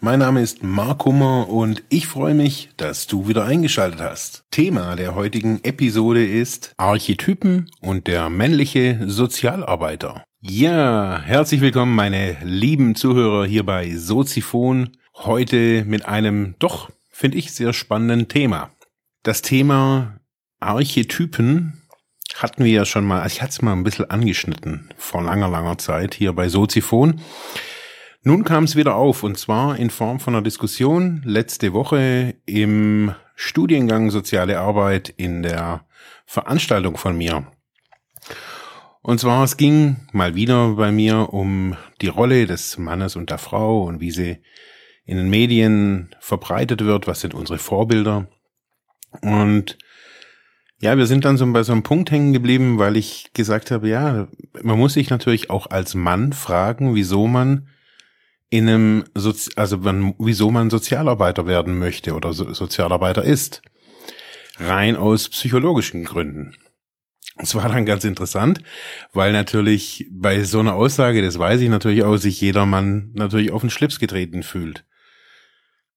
Mein Name ist Mark Hummer und ich freue mich, dass du wieder eingeschaltet hast. Thema der heutigen Episode ist Archetypen und der männliche Sozialarbeiter. Ja, herzlich willkommen, meine lieben Zuhörer hier bei Soziphon. Heute mit einem doch, finde ich, sehr spannenden Thema. Das Thema Archetypen hatten wir ja schon mal, ich hatte es mal ein bisschen angeschnitten vor langer, langer Zeit hier bei Soziphon. Nun kam es wieder auf und zwar in Form von einer Diskussion letzte Woche im Studiengang Soziale Arbeit in der Veranstaltung von mir. Und zwar, es ging mal wieder bei mir um die Rolle des Mannes und der Frau und wie sie in den Medien verbreitet wird, was sind unsere Vorbilder. Und ja, wir sind dann so bei so einem Punkt hängen geblieben, weil ich gesagt habe, ja, man muss sich natürlich auch als Mann fragen, wieso man in einem, Sozi also man, wieso man Sozialarbeiter werden möchte oder so Sozialarbeiter ist. Rein aus psychologischen Gründen. Es war dann ganz interessant, weil natürlich bei so einer Aussage, das weiß ich natürlich auch, sich jedermann natürlich auf den Schlips getreten fühlt.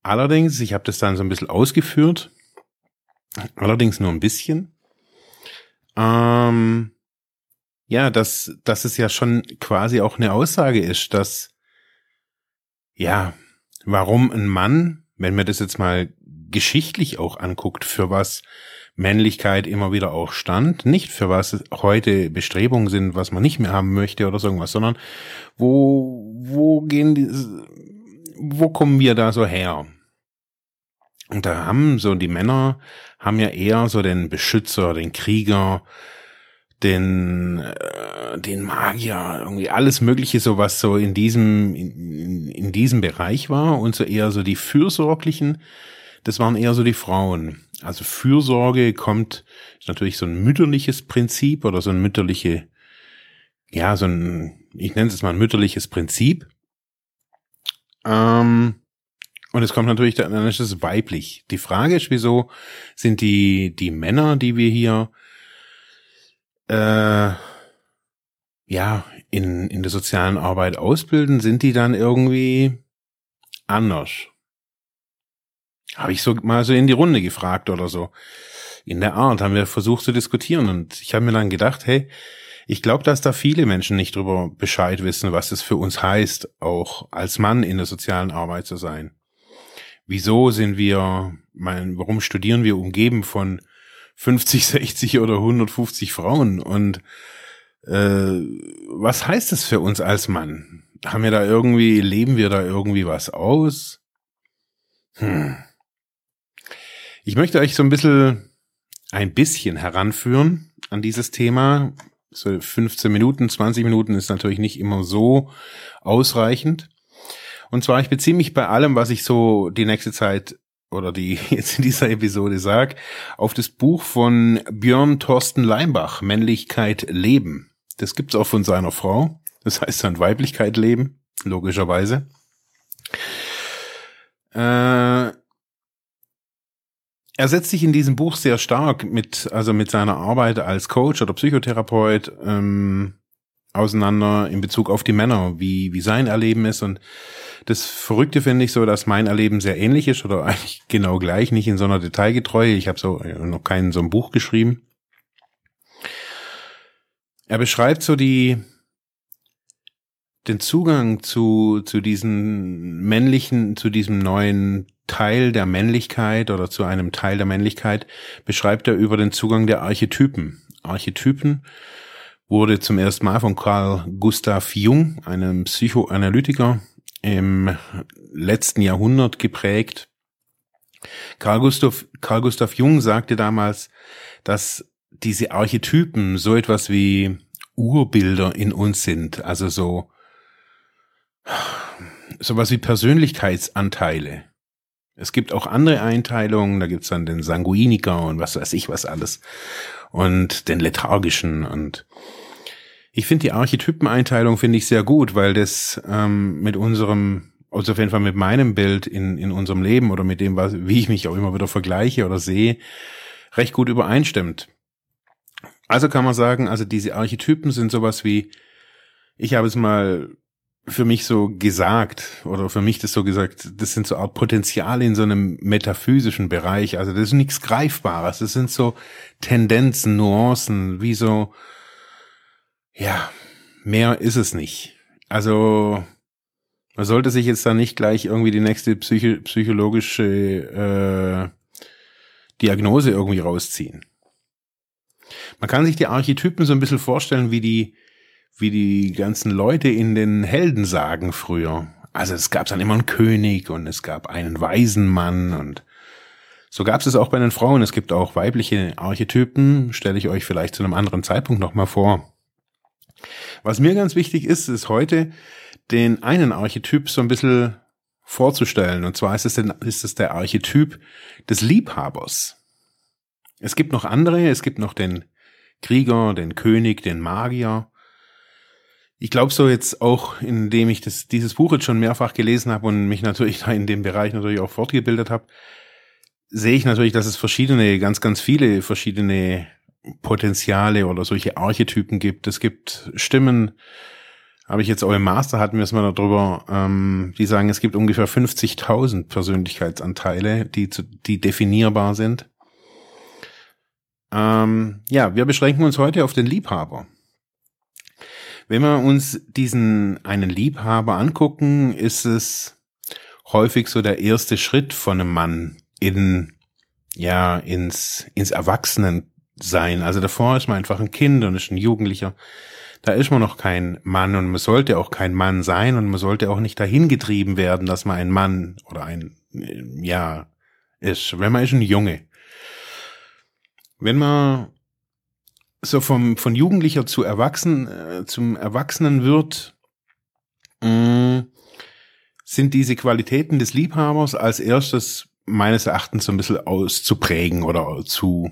Allerdings, ich habe das dann so ein bisschen ausgeführt, allerdings nur ein bisschen. Ähm, ja, dass, dass es ja schon quasi auch eine Aussage ist, dass, ja, warum ein Mann, wenn man das jetzt mal geschichtlich auch anguckt, für was Männlichkeit immer wieder auch stand. Nicht für was heute Bestrebungen sind, was man nicht mehr haben möchte oder so irgendwas, sondern wo, wo gehen die, wo kommen wir da so her? Und da haben so die Männer haben ja eher so den Beschützer, den Krieger, den äh, den Magier, irgendwie alles Mögliche, so was so in diesem in, in diesem Bereich war und so eher so die fürsorglichen, das waren eher so die Frauen. Also Fürsorge kommt, ist natürlich so ein mütterliches Prinzip oder so ein mütterliche, ja, so ein, ich nenne es mal ein mütterliches Prinzip. Ähm, und es kommt natürlich, dann ist es weiblich. Die Frage ist, wieso sind die, die Männer, die wir hier, äh, ja, in, in der sozialen Arbeit ausbilden, sind die dann irgendwie anders? Habe ich so mal so in die Runde gefragt oder so. In der Art haben wir versucht zu diskutieren und ich habe mir dann gedacht, hey, ich glaube, dass da viele Menschen nicht drüber Bescheid wissen, was es für uns heißt, auch als Mann in der sozialen Arbeit zu sein. Wieso sind wir, mein, warum studieren wir umgeben von 50, 60 oder 150 Frauen und äh, was heißt es für uns als Mann? Haben wir da irgendwie, leben wir da irgendwie was aus? Hm. Ich möchte euch so ein bisschen, ein bisschen heranführen an dieses Thema. So 15 Minuten, 20 Minuten ist natürlich nicht immer so ausreichend. Und zwar, ich beziehe mich bei allem, was ich so die nächste Zeit oder die jetzt in dieser Episode sag, auf das Buch von Björn Thorsten Leimbach, Männlichkeit leben. Das gibt's auch von seiner Frau. Das heißt dann Weiblichkeit leben, logischerweise. Äh, er setzt sich in diesem Buch sehr stark mit, also mit seiner Arbeit als Coach oder Psychotherapeut ähm, auseinander in Bezug auf die Männer, wie, wie sein Erleben ist. Und das Verrückte finde ich so, dass mein Erleben sehr ähnlich ist oder eigentlich genau gleich, nicht in so einer Detailgetreue. Ich habe so äh, noch kein so ein Buch geschrieben. Er beschreibt so die den Zugang zu zu diesen männlichen, zu diesem neuen Teil der Männlichkeit oder zu einem Teil der Männlichkeit beschreibt er über den Zugang der Archetypen. Archetypen wurde zum ersten Mal von Carl Gustav Jung, einem Psychoanalytiker, im letzten Jahrhundert geprägt. Carl Gustav, Carl Gustav Jung sagte damals, dass diese Archetypen so etwas wie Urbilder in uns sind, also so sowas wie Persönlichkeitsanteile Es gibt auch andere Einteilungen, da gibt's dann den Sanguiniker und was weiß ich was alles und den lethargischen und ich finde die Archetypeneinteilung finde ich sehr gut, weil das ähm, mit unserem, also auf jeden Fall mit meinem Bild in, in unserem Leben oder mit dem, was, wie ich mich auch immer wieder vergleiche oder sehe, recht gut übereinstimmt. Also kann man sagen, also diese Archetypen sind sowas wie, ich habe es mal für mich so gesagt, oder für mich das so gesagt, das sind so Art Potenziale in so einem metaphysischen Bereich. Also das ist nichts Greifbares. Das sind so Tendenzen, Nuancen, wie so, ja, mehr ist es nicht. Also man sollte sich jetzt da nicht gleich irgendwie die nächste psycho psychologische äh, Diagnose irgendwie rausziehen. Man kann sich die Archetypen so ein bisschen vorstellen wie die wie die ganzen Leute in den Heldensagen früher. Also es gab dann immer einen König und es gab einen weisen Mann und so gab es es auch bei den Frauen. Es gibt auch weibliche Archetypen, stelle ich euch vielleicht zu einem anderen Zeitpunkt nochmal vor. Was mir ganz wichtig ist, ist heute den einen Archetyp so ein bisschen vorzustellen. Und zwar ist es, den, ist es der Archetyp des Liebhabers. Es gibt noch andere, es gibt noch den Krieger, den König, den Magier ich glaube so jetzt auch, indem ich das, dieses Buch jetzt schon mehrfach gelesen habe und mich natürlich da in dem Bereich natürlich auch fortgebildet habe, sehe ich natürlich, dass es verschiedene, ganz, ganz viele verschiedene Potenziale oder solche Archetypen gibt. Es gibt Stimmen, habe ich jetzt auch im Master hatten wir es mal darüber, ähm, die sagen, es gibt ungefähr 50.000 Persönlichkeitsanteile, die, zu, die definierbar sind. Ähm, ja, wir beschränken uns heute auf den Liebhaber. Wenn wir uns diesen einen Liebhaber angucken, ist es häufig so der erste Schritt von einem Mann in ja ins ins Erwachsenensein. Also davor ist man einfach ein Kind und ist ein Jugendlicher. Da ist man noch kein Mann und man sollte auch kein Mann sein und man sollte auch nicht dahin getrieben werden, dass man ein Mann oder ein ja ist. Wenn man ist ein Junge. Wenn man so vom von Jugendlicher zu Erwachsen äh, zum Erwachsenen wird, mm, sind diese Qualitäten des Liebhabers als erstes meines Erachtens so ein bisschen auszuprägen oder zu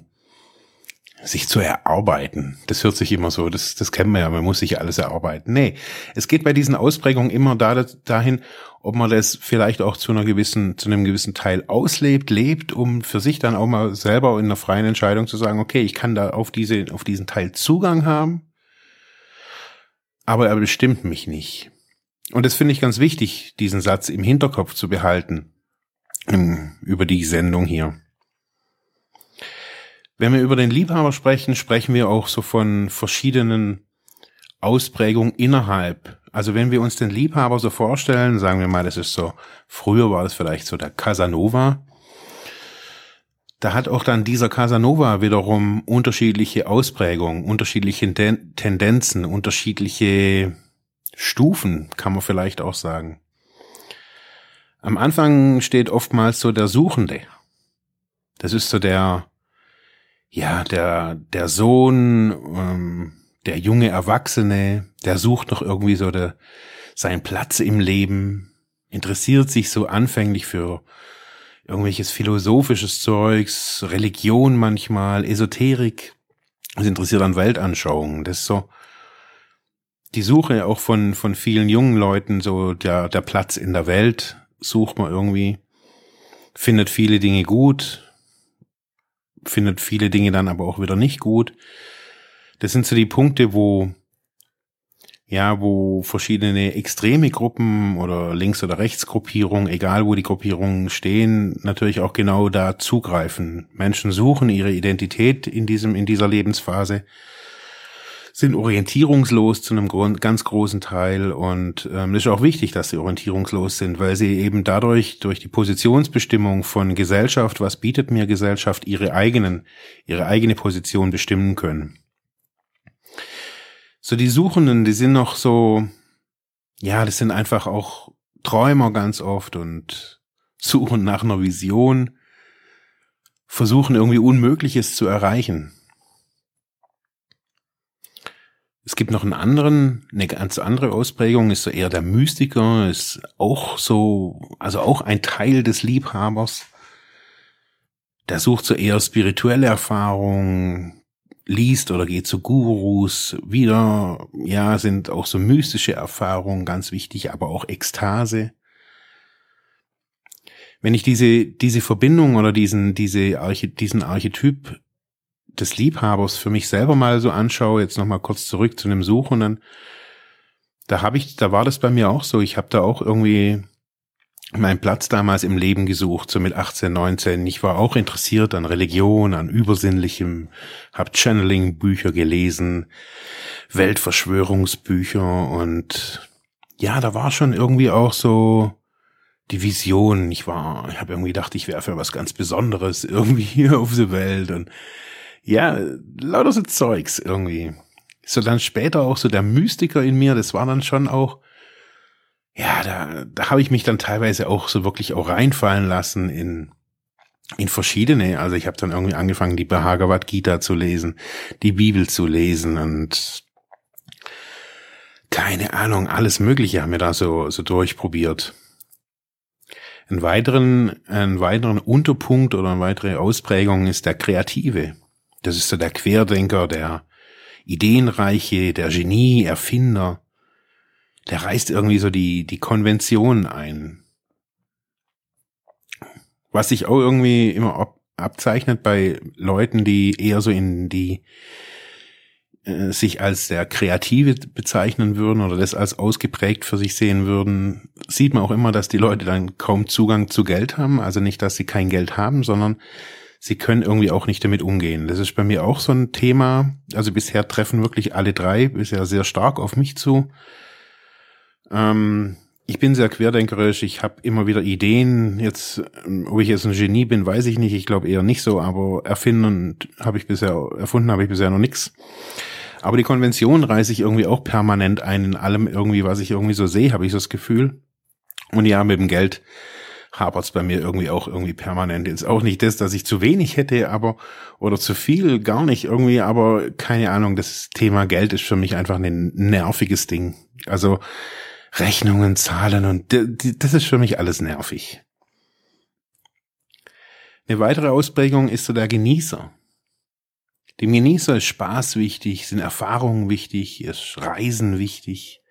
sich zu erarbeiten. Das hört sich immer so, das, das kennen wir ja, man muss sich alles erarbeiten. Nee, es geht bei diesen Ausprägungen immer da, dahin, ob man das vielleicht auch zu einer gewissen, zu einem gewissen Teil auslebt, lebt, um für sich dann auch mal selber in einer freien Entscheidung zu sagen, okay, ich kann da auf diese, auf diesen Teil Zugang haben, aber er bestimmt mich nicht. Und das finde ich ganz wichtig, diesen Satz im Hinterkopf zu behalten, über die Sendung hier. Wenn wir über den Liebhaber sprechen, sprechen wir auch so von verschiedenen Ausprägungen innerhalb. Also wenn wir uns den Liebhaber so vorstellen, sagen wir mal, das ist so, früher war das vielleicht so der Casanova. Da hat auch dann dieser Casanova wiederum unterschiedliche Ausprägungen, unterschiedliche Tendenzen, unterschiedliche Stufen, kann man vielleicht auch sagen. Am Anfang steht oftmals so der Suchende. Das ist so der, ja, der, der Sohn, ähm, der junge Erwachsene, der sucht noch irgendwie so der, seinen Platz im Leben, interessiert sich so anfänglich für irgendwelches philosophisches Zeugs, Religion manchmal, Esoterik, ist interessiert an Weltanschauungen. Das ist so die Suche auch von, von vielen jungen Leuten, so der, der Platz in der Welt sucht man irgendwie, findet viele Dinge gut, findet viele Dinge dann aber auch wieder nicht gut. Das sind so die Punkte, wo ja, wo verschiedene extreme Gruppen oder Links- oder Rechtsgruppierungen, egal wo die Gruppierungen stehen, natürlich auch genau da zugreifen. Menschen suchen ihre Identität in diesem, in dieser Lebensphase sind orientierungslos zu einem ganz großen Teil und ähm, es ist auch wichtig, dass sie orientierungslos sind, weil sie eben dadurch durch die Positionsbestimmung von Gesellschaft, was bietet mir Gesellschaft, ihre eigenen, ihre eigene Position bestimmen können. So die Suchenden, die sind noch so, ja, das sind einfach auch Träumer ganz oft und suchen nach einer Vision, versuchen irgendwie Unmögliches zu erreichen. Es gibt noch einen anderen, eine ganz andere Ausprägung, ist so eher der Mystiker, ist auch so, also auch ein Teil des Liebhabers. Der sucht so eher spirituelle Erfahrungen, liest oder geht zu Gurus, wieder, ja, sind auch so mystische Erfahrungen ganz wichtig, aber auch Ekstase. Wenn ich diese, diese Verbindung oder diesen, diese Arche, diesen Archetyp des Liebhabers für mich selber mal so anschaue, jetzt nochmal kurz zurück zu dem Suchenden, da habe ich, da war das bei mir auch so. Ich habe da auch irgendwie meinen Platz damals im Leben gesucht, so mit 18, 19. Ich war auch interessiert an Religion, an Übersinnlichem, habe Channeling-Bücher gelesen, Weltverschwörungsbücher und ja, da war schon irgendwie auch so die Vision. Ich war, ich habe irgendwie gedacht, ich wäre für was ganz Besonderes irgendwie hier auf der Welt und ja, lauter so Zeugs irgendwie. So dann später auch so der Mystiker in mir, das war dann schon auch ja, da, da habe ich mich dann teilweise auch so wirklich auch reinfallen lassen in in verschiedene, also ich habe dann irgendwie angefangen, die Bhagavad Gita zu lesen, die Bibel zu lesen und keine Ahnung, alles Mögliche haben wir da so, so durchprobiert. Ein weiteren, ein weiteren Unterpunkt oder eine weitere Ausprägung ist der Kreative. Das ist so der Querdenker, der Ideenreiche, der Genie, Erfinder der reißt irgendwie so die, die Konvention ein. Was sich auch irgendwie immer ab, abzeichnet bei Leuten, die eher so in die äh, sich als der Kreative bezeichnen würden oder das als ausgeprägt für sich sehen würden, sieht man auch immer, dass die Leute dann kaum Zugang zu Geld haben. Also nicht, dass sie kein Geld haben, sondern sie können irgendwie auch nicht damit umgehen. Das ist bei mir auch so ein Thema. Also bisher treffen wirklich alle drei bisher sehr stark auf mich zu. Ähm, ich bin sehr querdenkerisch, ich habe immer wieder Ideen. Jetzt, ähm, ob ich jetzt ein Genie bin, weiß ich nicht. Ich glaube eher nicht so, aber erfinden habe ich bisher, erfunden habe ich bisher noch nichts. Aber die Konvention reiße ich irgendwie auch permanent ein in allem irgendwie, was ich irgendwie so sehe, habe ich so das Gefühl. Und ja, mit dem Geld hapert's bei mir irgendwie auch irgendwie permanent. Jetzt auch nicht das, dass ich zu wenig hätte, aber oder zu viel, gar nicht irgendwie, aber keine Ahnung, das Thema Geld ist für mich einfach ein nerviges Ding. Also Rechnungen, Zahlen und das ist für mich alles nervig. Eine weitere Ausprägung ist so der Genießer. Dem Genießer ist Spaß wichtig, sind Erfahrungen wichtig, ist Reisen wichtig.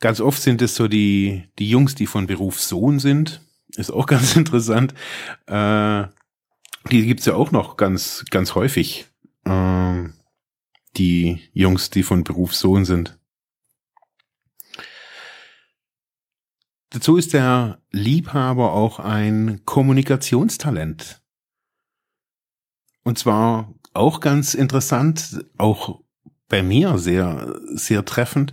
Ganz oft sind es so die, die Jungs, die von Beruf Sohn sind. Ist auch ganz interessant. Äh, die gibt's ja auch noch ganz, ganz häufig. Äh, die Jungs, die von Beruf Sohn sind. Dazu ist der Liebhaber auch ein Kommunikationstalent. Und zwar auch ganz interessant, auch bei mir sehr, sehr treffend.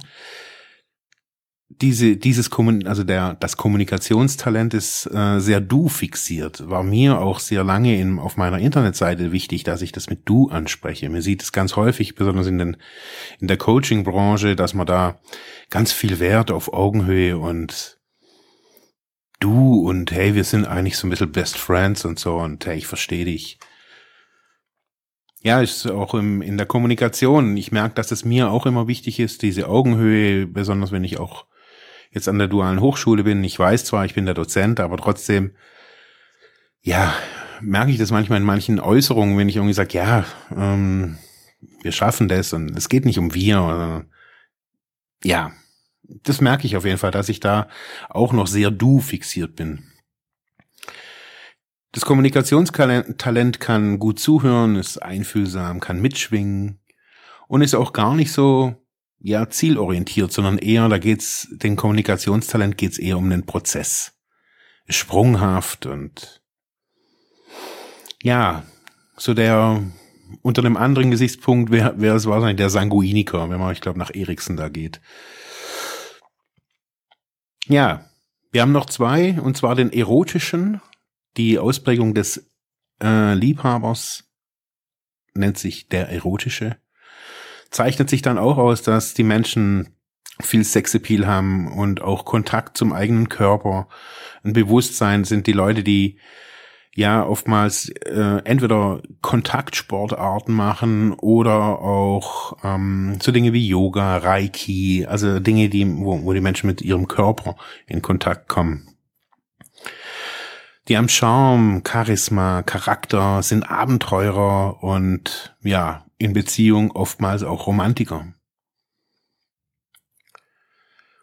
Diese, dieses Kommun also der, das Kommunikationstalent ist äh, sehr du fixiert. War mir auch sehr lange in, auf meiner Internetseite wichtig, dass ich das mit du anspreche. Mir sieht es ganz häufig, besonders in den, in der Coaching-Branche, dass man da ganz viel Wert auf Augenhöhe und du und hey, wir sind eigentlich so ein bisschen Best Friends und so und hey, ich verstehe dich. Ja, ist auch im, in der Kommunikation. Ich merke, dass es mir auch immer wichtig ist, diese Augenhöhe, besonders wenn ich auch jetzt an der dualen Hochschule bin. Ich weiß zwar, ich bin der Dozent, aber trotzdem, ja, merke ich das manchmal in manchen Äußerungen, wenn ich irgendwie sage, ja, ähm, wir schaffen das und es geht nicht um wir. Oder, ja, das merke ich auf jeden Fall, dass ich da auch noch sehr du fixiert bin. Das Kommunikationstalent kann gut zuhören, ist einfühlsam, kann mitschwingen und ist auch gar nicht so ja zielorientiert, sondern eher da geht's den Kommunikationstalent geht's eher um den Prozess. Sprunghaft und ja, so der unter einem anderen Gesichtspunkt wäre wäre es wahrscheinlich der Sanguiniker, wenn man ich glaube nach Eriksen da geht. Ja, wir haben noch zwei, und zwar den erotischen. Die Ausprägung des äh, Liebhabers nennt sich der erotische. Zeichnet sich dann auch aus, dass die Menschen viel Sexappeal haben und auch Kontakt zum eigenen Körper. Ein Bewusstsein sind die Leute, die ja oftmals äh, entweder Kontaktsportarten machen oder auch ähm, so Dinge wie Yoga, Reiki, also Dinge, die wo, wo die Menschen mit ihrem Körper in Kontakt kommen. Die haben Charme, Charisma, Charakter, sind Abenteurer und ja, in Beziehung oftmals auch Romantiker.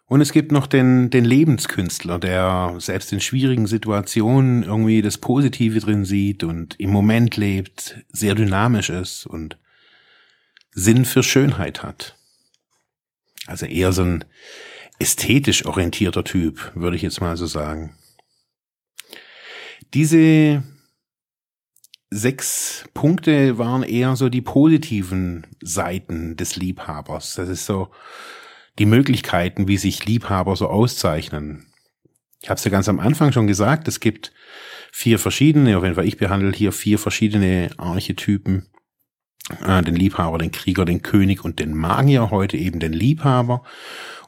Und es gibt noch den, den Lebenskünstler, der selbst in schwierigen Situationen irgendwie das Positive drin sieht und im Moment lebt, sehr dynamisch ist und Sinn für Schönheit hat. Also eher so ein ästhetisch orientierter Typ, würde ich jetzt mal so sagen. Diese sechs Punkte waren eher so die positiven Seiten des Liebhabers. Das ist so die Möglichkeiten, wie sich Liebhaber so auszeichnen. Ich habe es ja ganz am Anfang schon gesagt, es gibt vier verschiedene, auf jeden Fall ich behandle hier vier verschiedene Archetypen. Äh, den Liebhaber, den Krieger, den König und den Magier, heute eben den Liebhaber.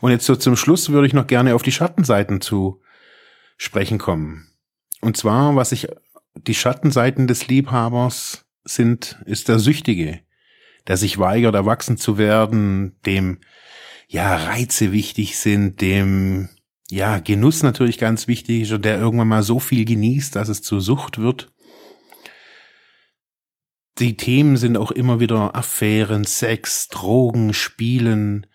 Und jetzt so zum Schluss würde ich noch gerne auf die Schattenseiten zu sprechen kommen. Und zwar, was ich, die Schattenseiten des Liebhabers sind, ist der Süchtige, der sich weigert, erwachsen zu werden, dem ja, Reize wichtig sind, dem ja, Genuss natürlich ganz wichtig ist und der irgendwann mal so viel genießt, dass es zur Sucht wird. Die Themen sind auch immer wieder Affären, Sex, Drogen, Spielen.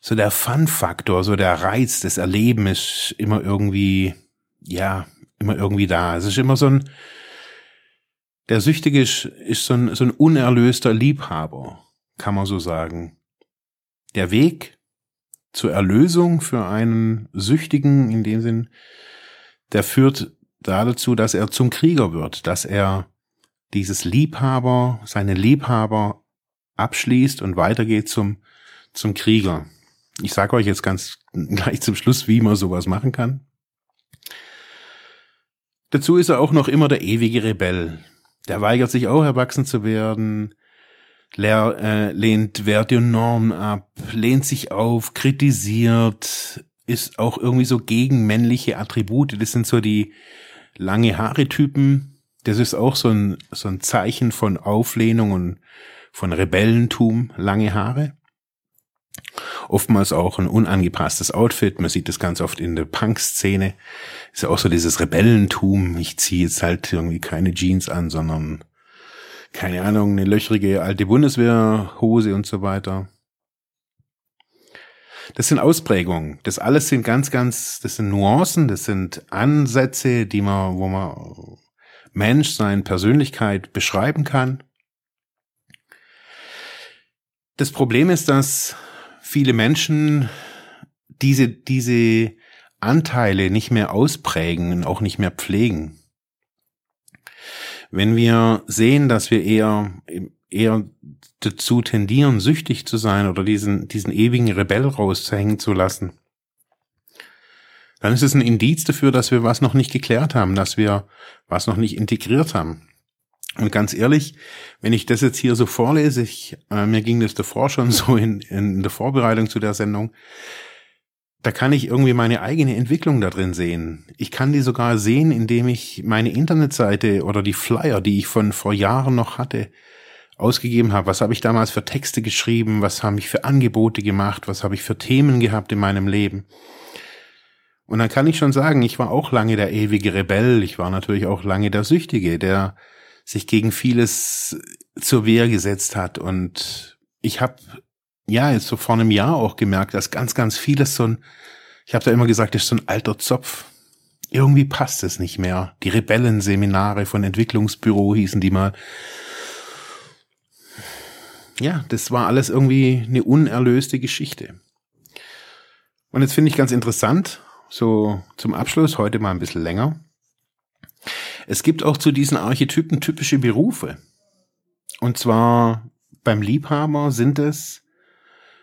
So der Fun-Faktor, so der Reiz des Erlebens ist immer irgendwie, ja, immer irgendwie da. Es ist immer so ein, der Süchtige ist, ist so ein, so ein unerlöster Liebhaber, kann man so sagen. Der Weg zur Erlösung für einen Süchtigen in dem Sinn, der führt da dazu, dass er zum Krieger wird, dass er dieses Liebhaber, seine Liebhaber abschließt und weitergeht zum, zum Krieger. Ich sage euch jetzt ganz gleich zum Schluss, wie man sowas machen kann. Dazu ist er auch noch immer der ewige Rebell. Der weigert sich auch erwachsen zu werden, lehr, äh, lehnt Werte und Normen ab, lehnt sich auf, kritisiert, ist auch irgendwie so gegen männliche Attribute. Das sind so die lange Haare-Typen. Das ist auch so ein, so ein Zeichen von Auflehnung und von Rebellentum, lange Haare. Oftmals auch ein unangepasstes Outfit. Man sieht das ganz oft in der Punk-Szene. Ist ja auch so dieses Rebellentum. Ich ziehe jetzt halt irgendwie keine Jeans an, sondern keine Ahnung, eine löchrige alte Bundeswehrhose und so weiter. Das sind Ausprägungen. Das alles sind ganz, ganz, das sind Nuancen, das sind Ansätze, die man, wo man Mensch, seine Persönlichkeit beschreiben kann. Das Problem ist, dass viele Menschen diese, diese Anteile nicht mehr ausprägen und auch nicht mehr pflegen. Wenn wir sehen, dass wir eher, eher dazu tendieren, süchtig zu sein oder diesen, diesen ewigen Rebell rauszuhängen zu lassen, dann ist es ein Indiz dafür, dass wir was noch nicht geklärt haben, dass wir was noch nicht integriert haben. Und ganz ehrlich, wenn ich das jetzt hier so vorlese, ich, äh, mir ging das davor schon so in, in der Vorbereitung zu der Sendung, da kann ich irgendwie meine eigene Entwicklung da drin sehen. Ich kann die sogar sehen, indem ich meine Internetseite oder die Flyer, die ich von vor Jahren noch hatte, ausgegeben habe. Was habe ich damals für Texte geschrieben? Was habe ich für Angebote gemacht? Was habe ich für Themen gehabt in meinem Leben? Und dann kann ich schon sagen, ich war auch lange der ewige Rebell. Ich war natürlich auch lange der Süchtige, der sich gegen vieles zur Wehr gesetzt hat. Und ich habe ja, jetzt so vor einem Jahr auch gemerkt, dass ganz, ganz vieles so ein, ich habe da immer gesagt, das ist so ein alter Zopf. Irgendwie passt es nicht mehr. Die Rebellenseminare von Entwicklungsbüro hießen die mal. Ja, das war alles irgendwie eine unerlöste Geschichte. Und jetzt finde ich ganz interessant, so zum Abschluss, heute mal ein bisschen länger. Es gibt auch zu diesen Archetypen typische Berufe. Und zwar beim Liebhaber sind es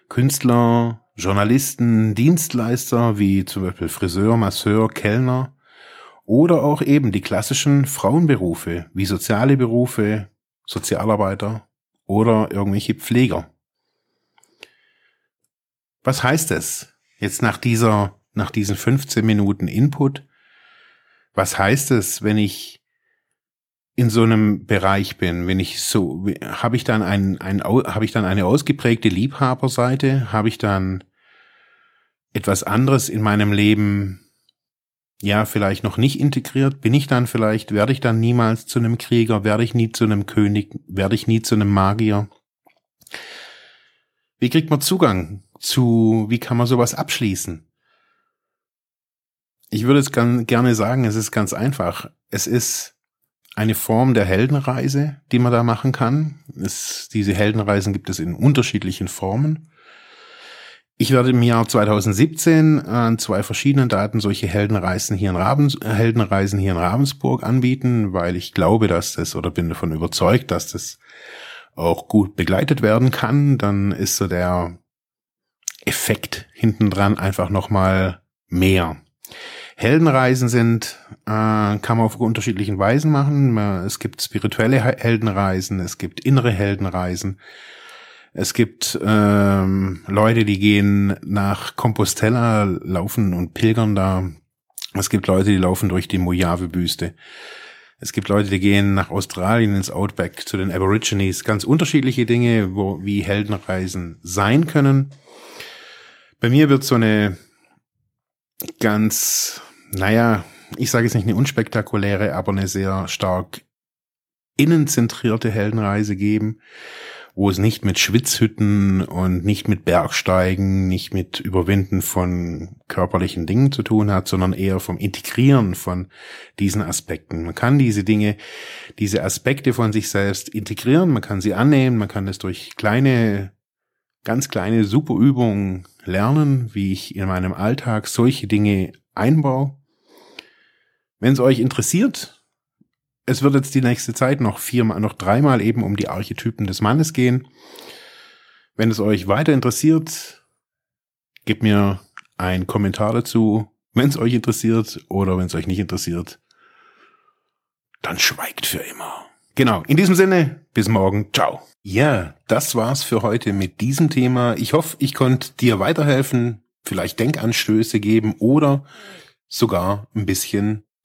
Künstler, Journalisten, Dienstleister wie zum Beispiel Friseur, Masseur, Kellner oder auch eben die klassischen Frauenberufe wie soziale Berufe, Sozialarbeiter oder irgendwelche Pfleger. Was heißt es jetzt nach dieser, nach diesen 15 Minuten Input? Was heißt es, wenn ich in so einem Bereich bin, wenn ich so, habe ich dann ein, ein habe ich dann eine ausgeprägte Liebhaberseite, habe ich dann etwas anderes in meinem Leben, ja, vielleicht noch nicht integriert, bin ich dann vielleicht, werde ich dann niemals zu einem Krieger, werde ich nie zu einem König, werde ich nie zu einem Magier. Wie kriegt man Zugang zu, wie kann man sowas abschließen? Ich würde es gerne sagen, es ist ganz einfach. Es ist eine Form der Heldenreise, die man da machen kann. Es, diese Heldenreisen gibt es in unterschiedlichen Formen. Ich werde im Jahr 2017 an zwei verschiedenen Daten solche Heldenreisen hier in Ravens, Heldenreisen hier in Ravensburg anbieten, weil ich glaube, dass das oder bin davon überzeugt, dass das auch gut begleitet werden kann. Dann ist so der Effekt hintendran einfach nochmal mehr. Heldenreisen sind, äh, kann man auf unterschiedlichen Weisen machen. Es gibt spirituelle Heldenreisen, es gibt innere Heldenreisen. Es gibt ähm, Leute, die gehen nach Compostela, laufen und pilgern da. Es gibt Leute, die laufen durch die Mojave-Wüste. Es gibt Leute, die gehen nach Australien ins Outback zu den Aborigines. Ganz unterschiedliche Dinge, wo wie Heldenreisen sein können. Bei mir wird so eine ganz naja, ich sage jetzt nicht eine unspektakuläre, aber eine sehr stark innenzentrierte Heldenreise geben, wo es nicht mit Schwitzhütten und nicht mit Bergsteigen, nicht mit Überwinden von körperlichen Dingen zu tun hat, sondern eher vom Integrieren von diesen Aspekten. Man kann diese Dinge, diese Aspekte von sich selbst integrieren, man kann sie annehmen, man kann es durch kleine, ganz kleine Superübungen lernen, wie ich in meinem Alltag solche Dinge einbaue wenn es euch interessiert, es wird jetzt die nächste Zeit noch viermal, noch dreimal eben um die Archetypen des Mannes gehen. Wenn es euch weiter interessiert, gebt mir einen Kommentar dazu, wenn es euch interessiert oder wenn es euch nicht interessiert, dann schweigt für immer. Genau, in diesem Sinne, bis morgen, ciao. Ja, das war's für heute mit diesem Thema. Ich hoffe, ich konnte dir weiterhelfen, vielleicht Denkanstöße geben oder sogar ein bisschen